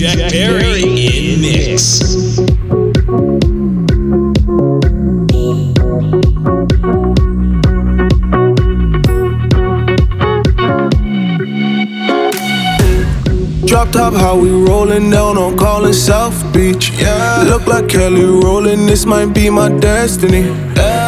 Jack Berry in mix. Drop top, how we rollin' down on Collins South Beach. Yeah, look like Kelly Rowland, this might be my destiny.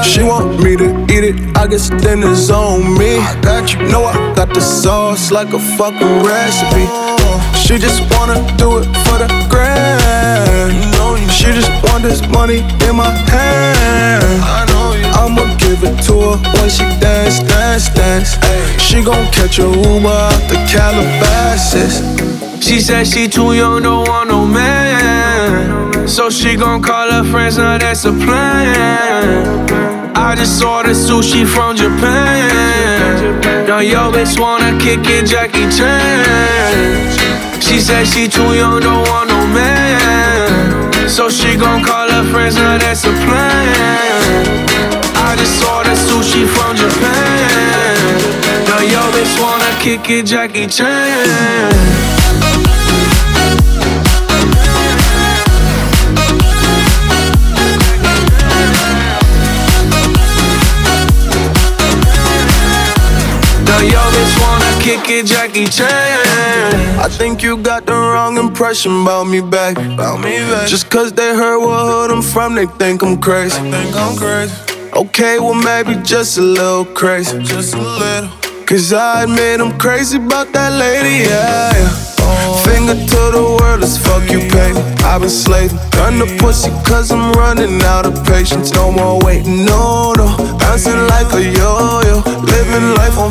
She want me to eat it, I guess it's on me. I got you, know I got the sauce like a fucking recipe. She just wanna do it for the grand. She just want this money in my hand. I'ma give it to her when she dance, dance, dance. She gon' catch a Uber out the Calabasas. She said she too young, don't want no man. So she gon' call her friends, now that's a plan. I just ordered sushi from Japan. Now yo bitch wanna kick it, Jackie Chan. She said she too young, don't want no man. So she gon' call her friends, now that's a plan. I just saw ordered sushi from Japan. Now yo bitch wanna kick it, Jackie Chan. yo kick it, Jackie Chan. I think you got the wrong impression about me back. About me back. Just cause they heard what hood I'm from, they think I'm crazy. They think I'm crazy. Okay, well maybe just a little crazy. Just a little. Cause I admit I'm crazy about that lady, yeah. yeah. Finger to the world, let's fuck you, pay. I've been slaving, gun the pussy cause I'm running out of patience. No more waiting, no, no. Bouncing like a yo yo. Living life on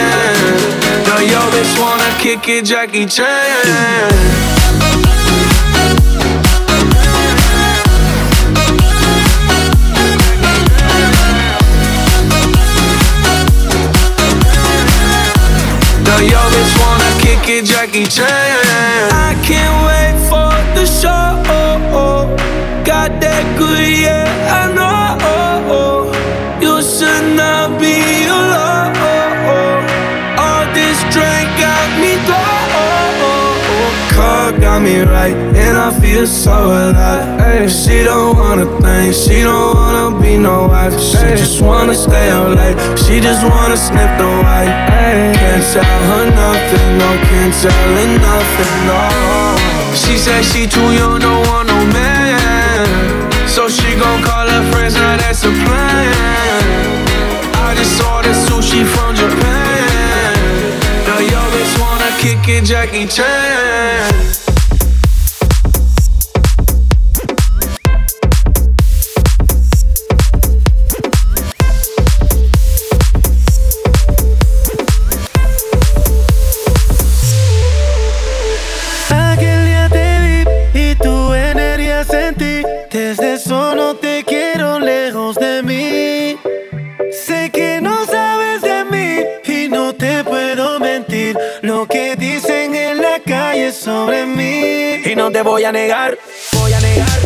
Yo wanna kick it, Jackie Chan. Now yo wanna kick it, Jackie Chan. I can't wait for the show. Got that good, yeah, I know. You should not got me right, and I feel so alive. Ay, she don't wanna think, she don't wanna be no wife. She just wanna stay out late, she just wanna sniff the white. Ay, can't tell her nothing, no, can't tell her nothing, no. She said she too young, don't want no man. So she gon' call her friends, now that's a plan. I just ordered sushi from Japan. Now yo bitch wanna kick it, Jackie Chan. Sobre mí. Y no te voy a negar, voy a negar,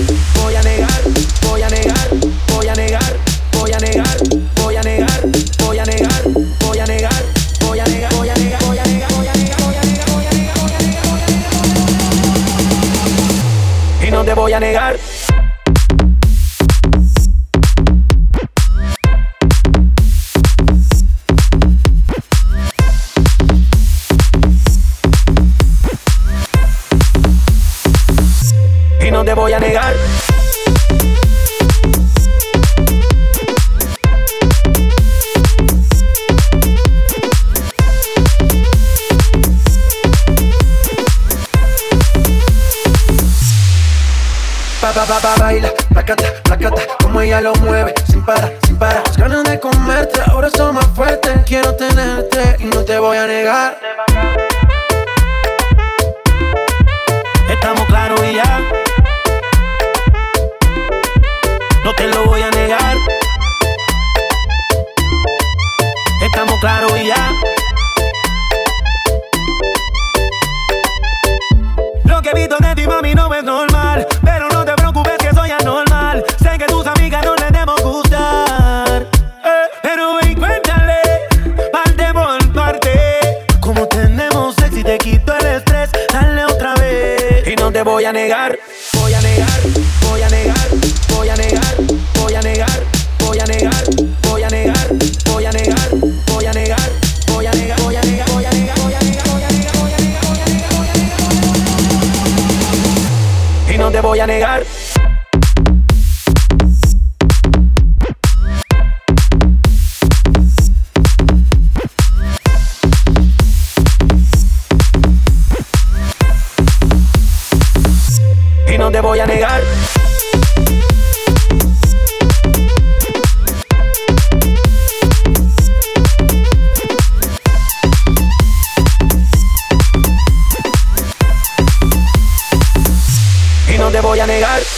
negar. Y no te voy a negar. voy a negar.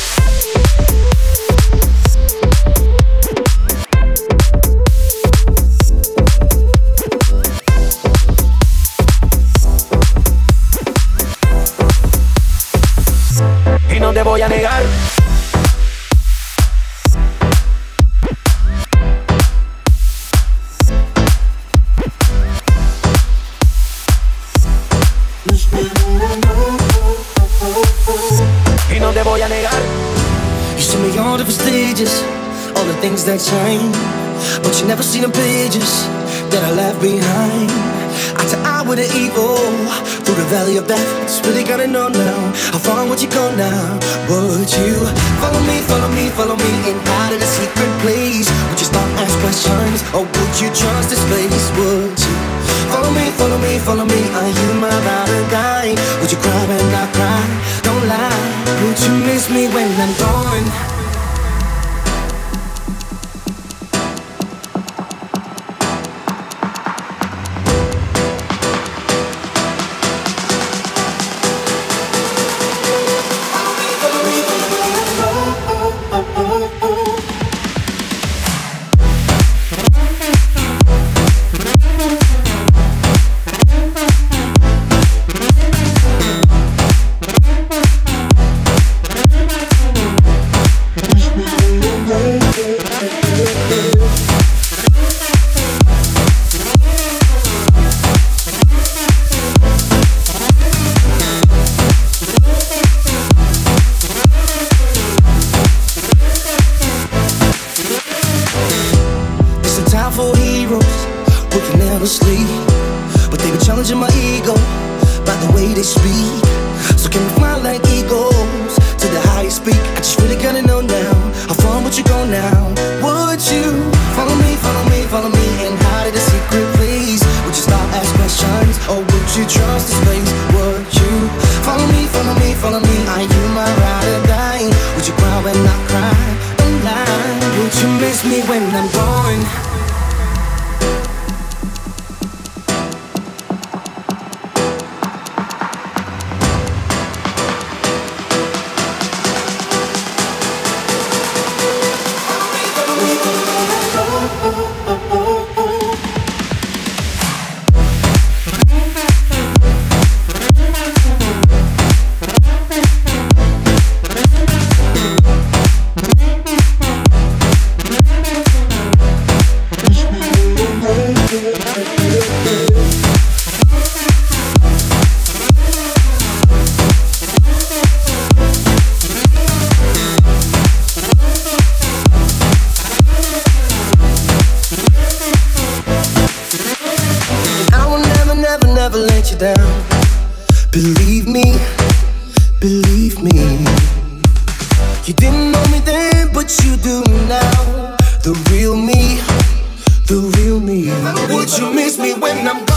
never let you down. Believe me, believe me. You didn't know me then, but you do now. The real me, the real me. Would you miss me when I'm gone?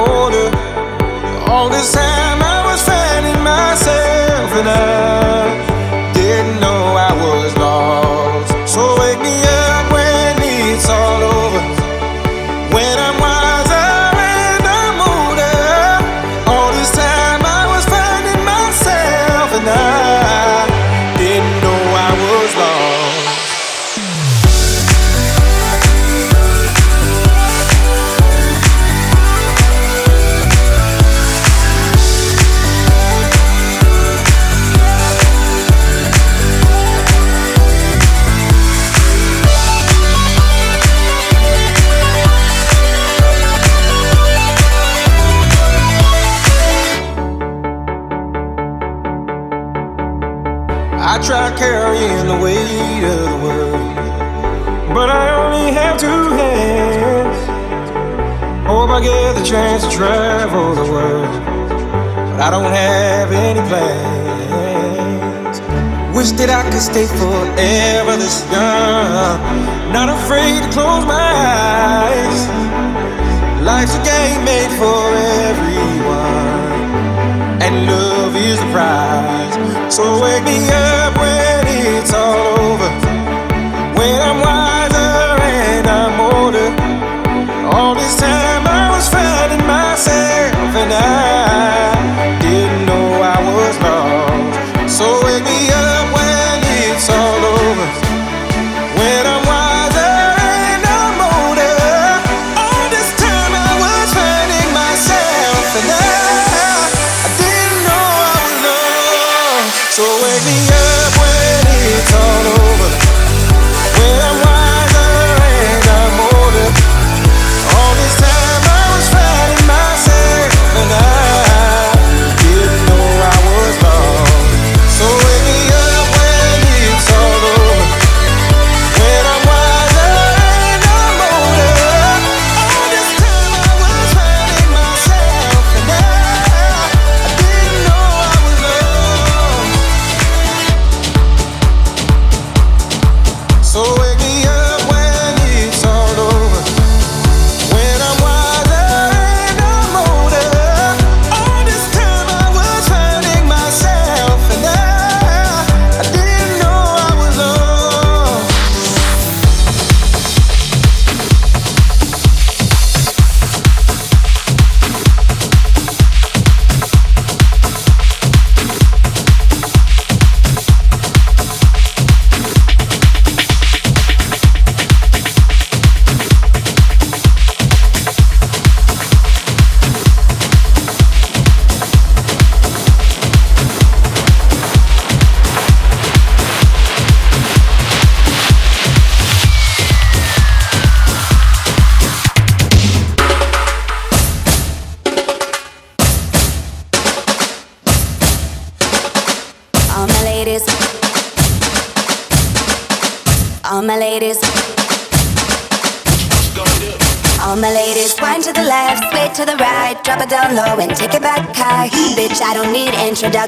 All this time I was finding myself and I Wish that I could stay forever this young, not afraid to close my eyes. Life's a game made for everyone and love is the prize. So wake me up when it's all over. When I'm wiser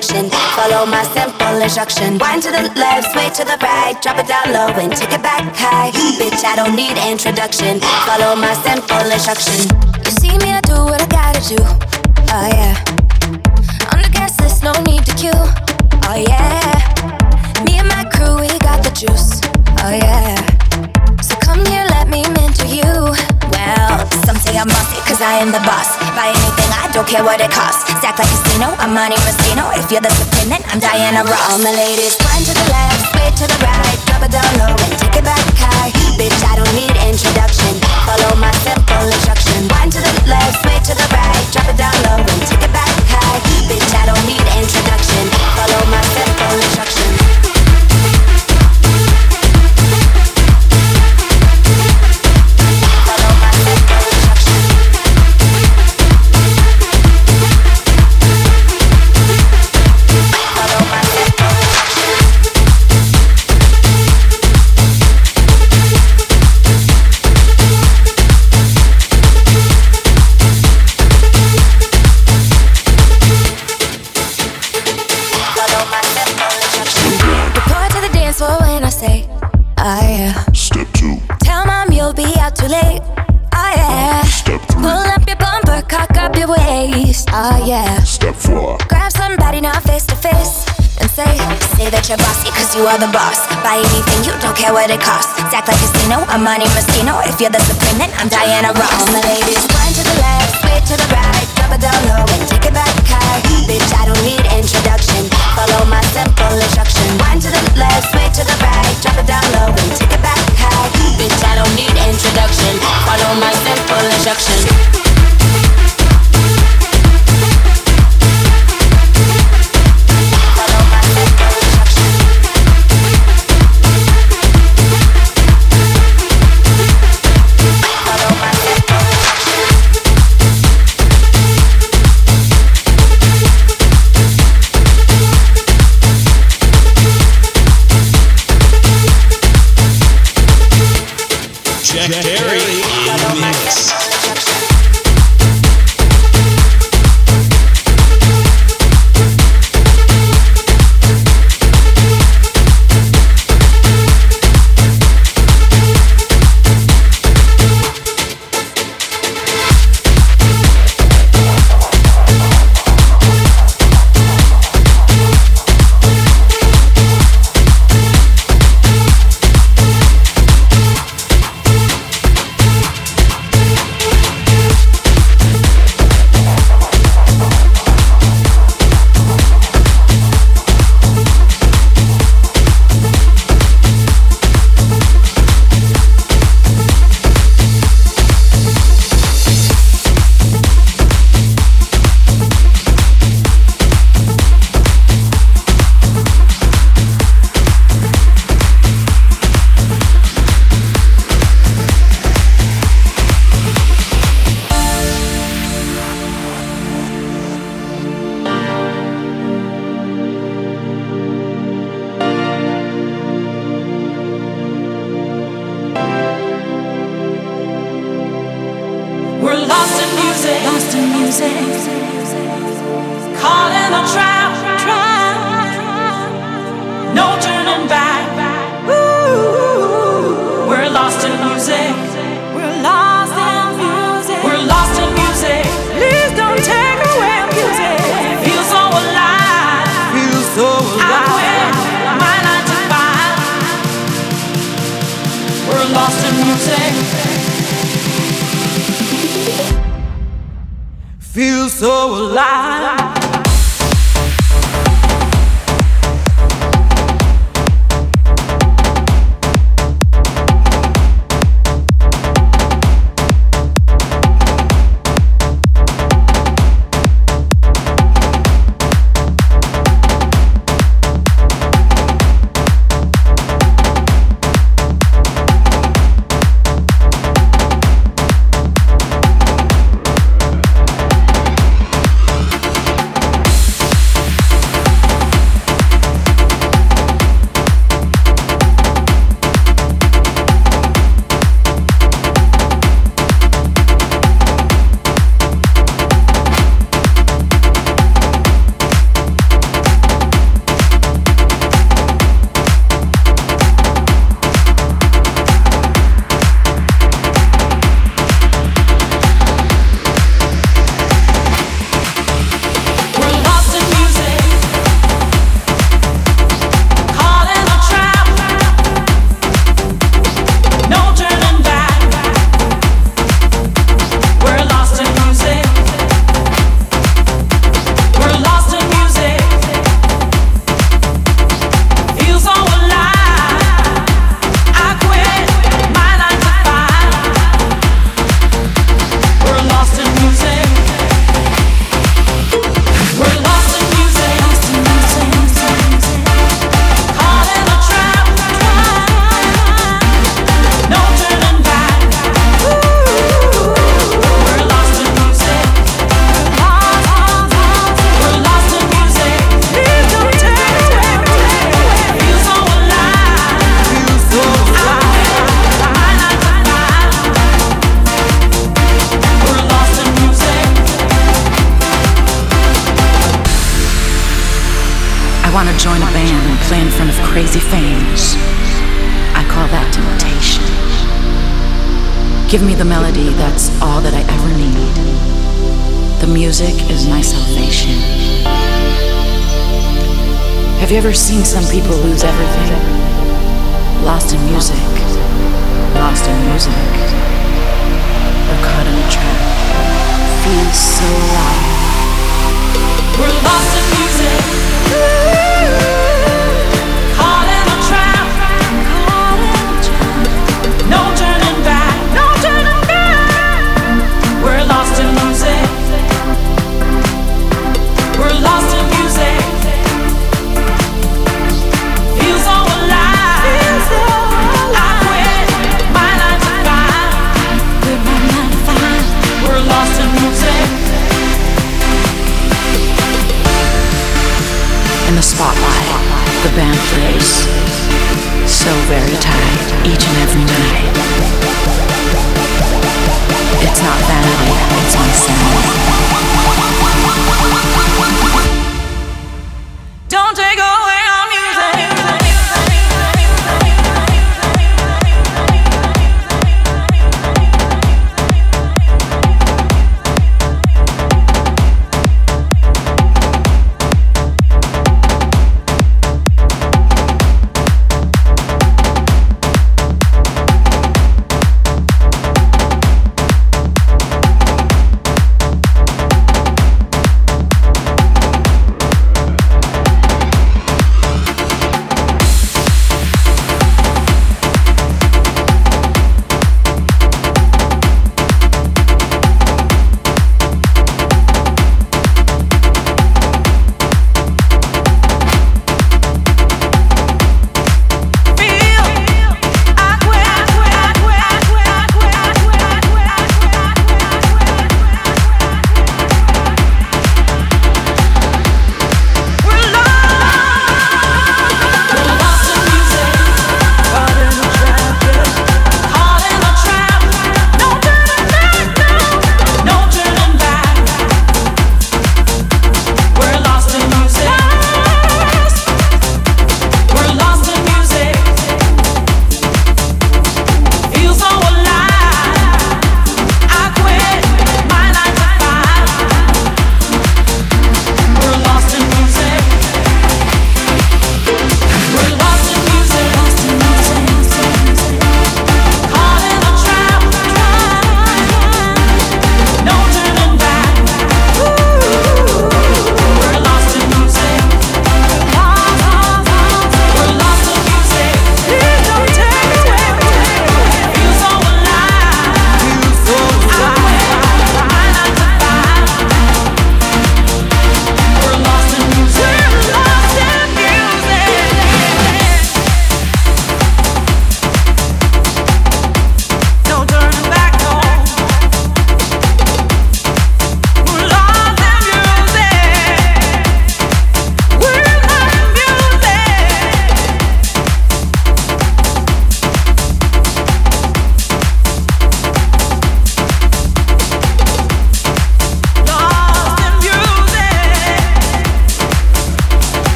need introduction. Follow my simple instruction. Wind to the left, sway to the right, drop it down low and take it back high. Bitch, I don't need introduction. Follow my simple instruction. You see me, I do what I gotta do. Oh yeah. On the gas list, no need to queue. Oh yeah. Me and my crew, we got the juice. Oh yeah. So come here, let me mentor you. Some say I'm bossy, cause I am the boss. Buy anything, I don't care what it costs. Stack like casino, I'm Monte Moschino. If you're the supreme, then I'm Diana Ross. All my ladies, wind to the left, sway to the right, drop it down low and take it back high. Bitch, I don't need introduction. Follow my simple instruction. Wind to the left, sway to the right, drop it down low and take it back high. Bitch, I don't need introduction. Follow my simple instruction. I say, oh yeah. Step two, Tell mom you'll be out too late. Oh yeah. step three, Pull up your bumper, cock up your waist. Oh yeah. step four, Grab somebody now face to face and say, say that you're bossy cause you are the boss. Buy anything, you don't care what it costs. Stack like casino, I'm Monte Moschino. If you're the supreme, then I'm Diana Ross. All my ladies, one to the left, sway to the right, drop it down low and take it back high. Bitch, I don't need introduction. Follow my simple instruction.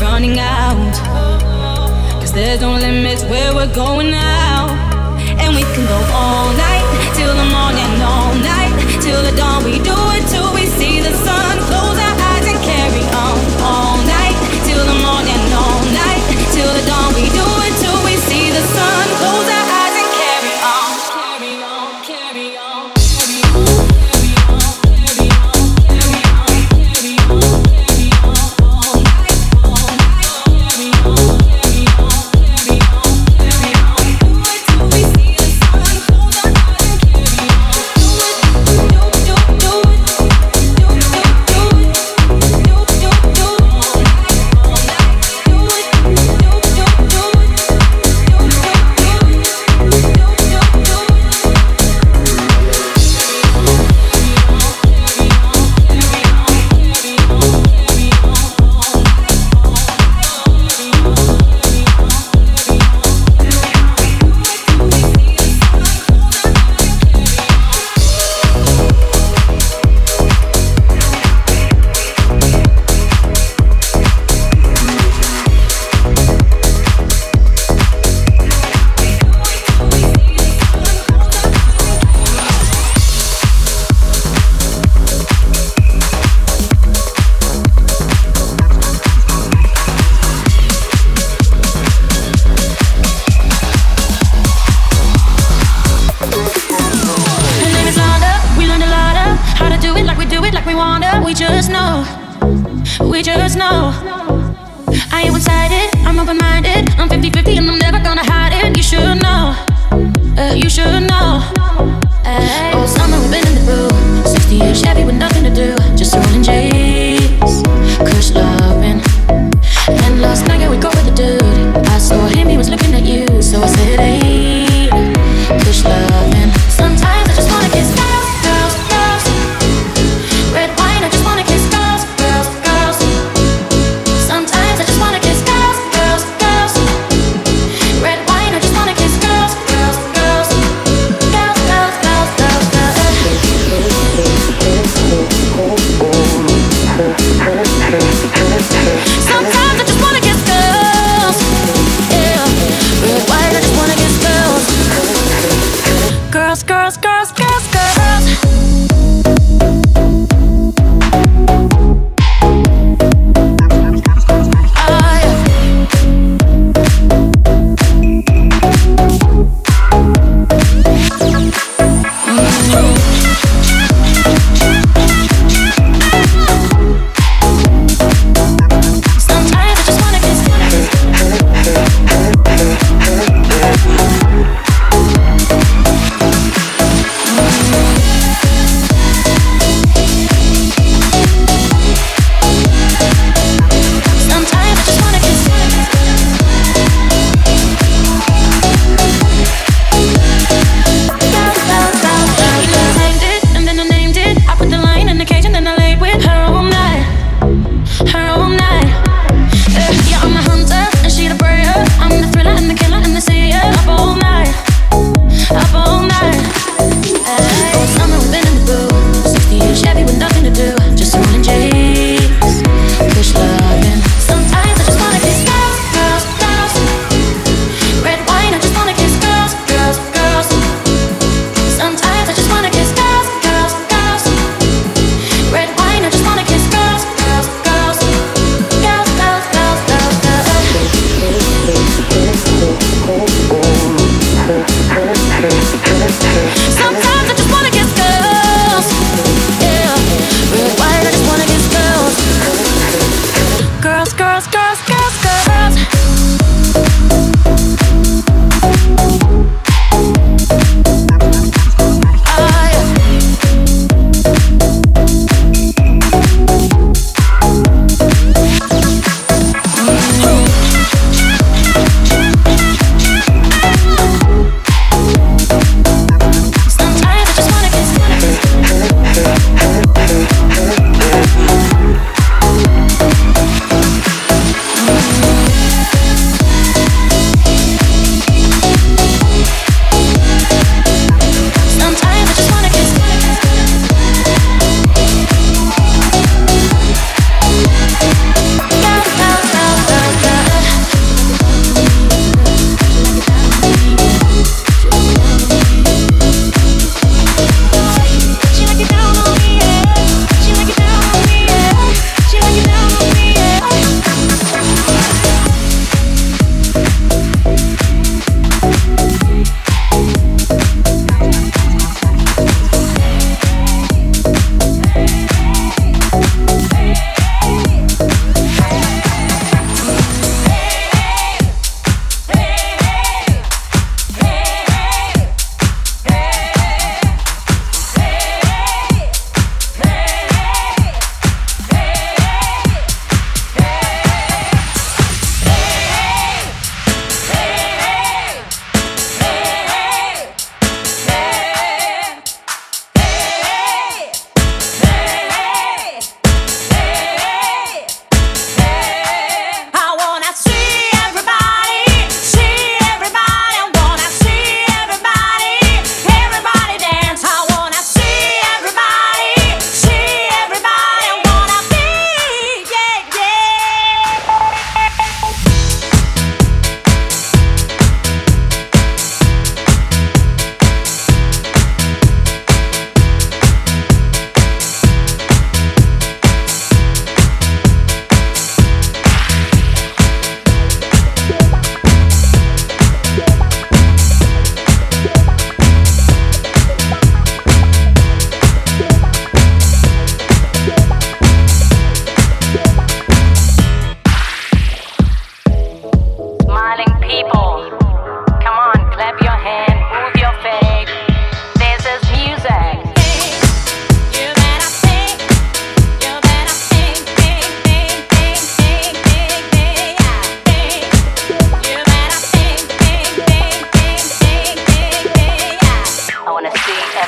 running out. Cause there's no limits where we're going now.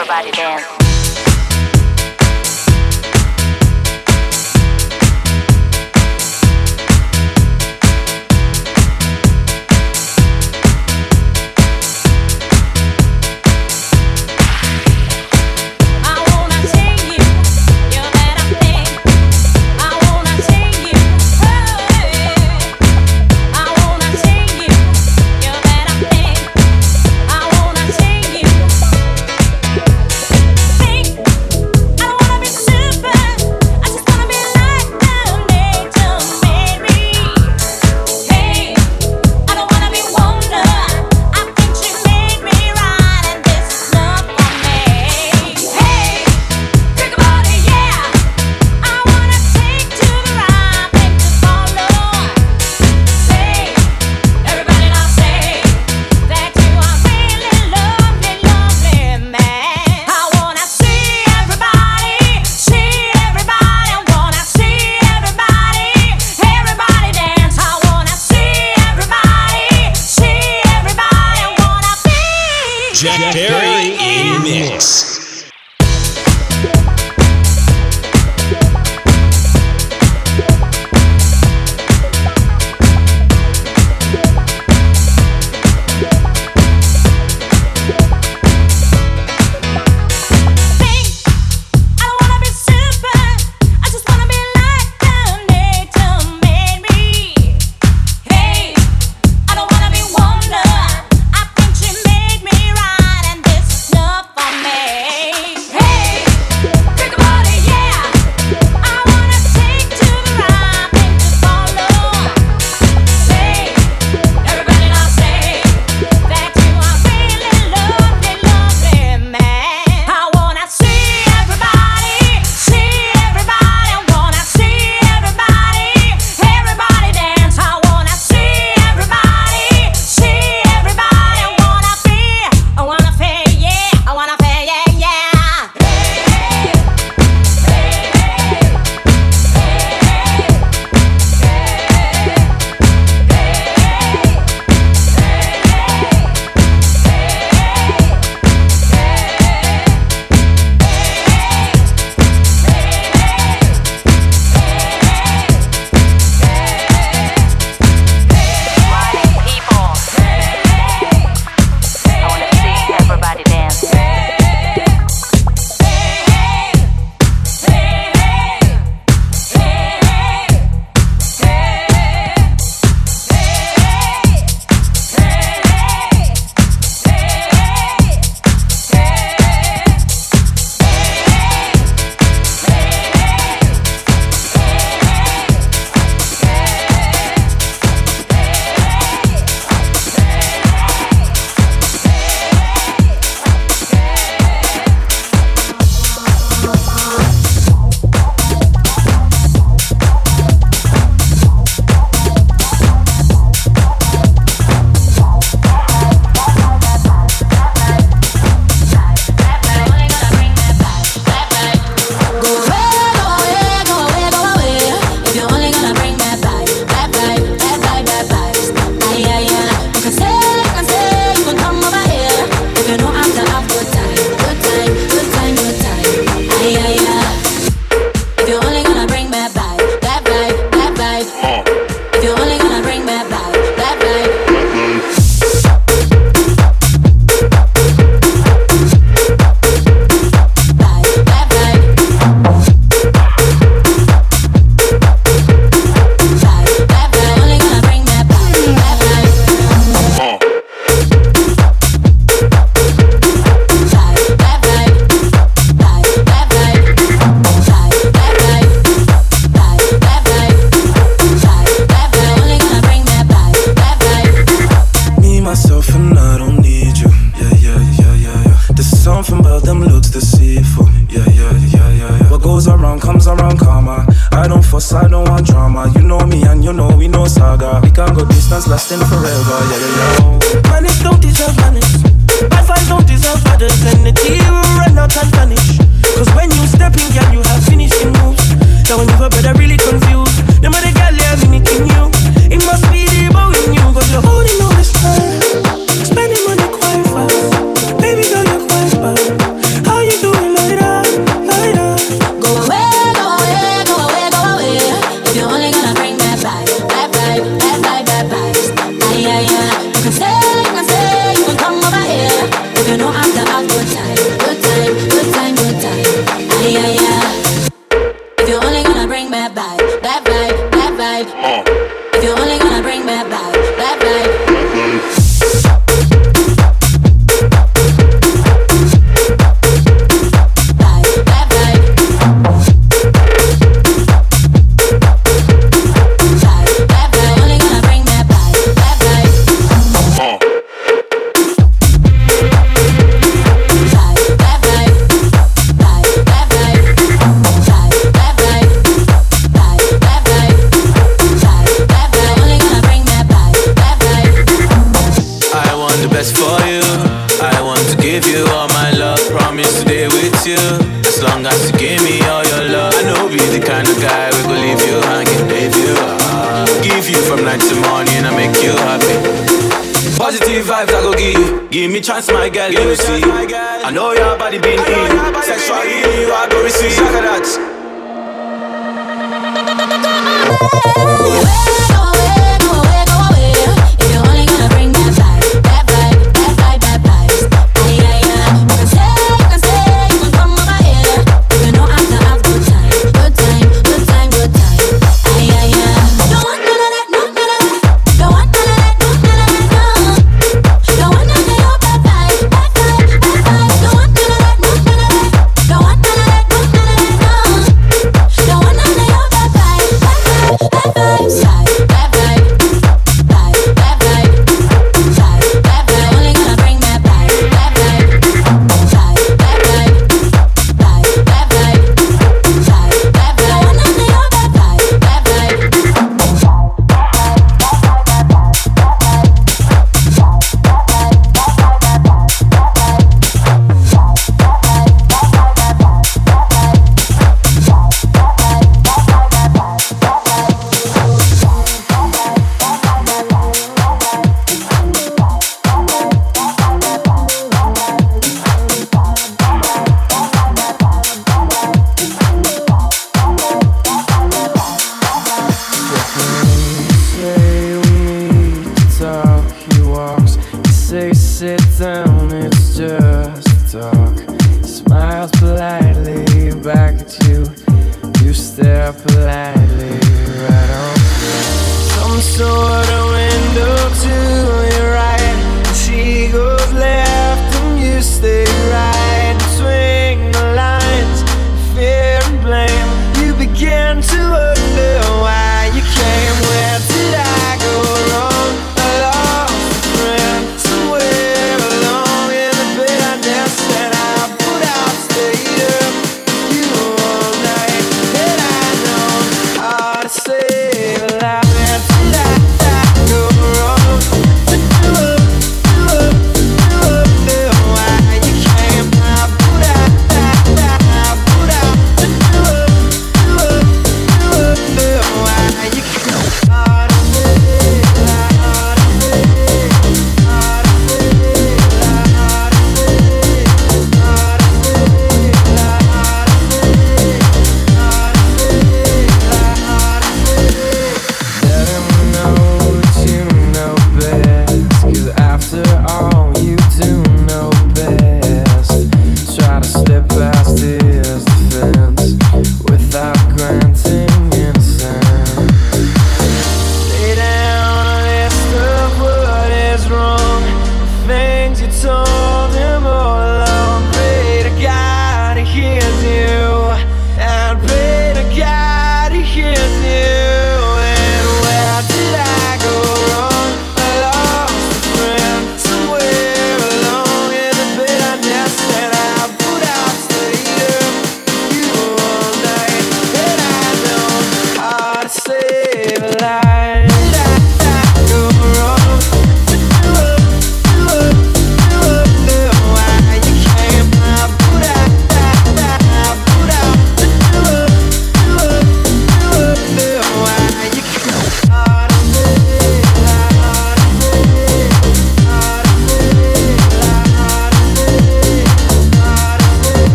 everybody dance. Me chance,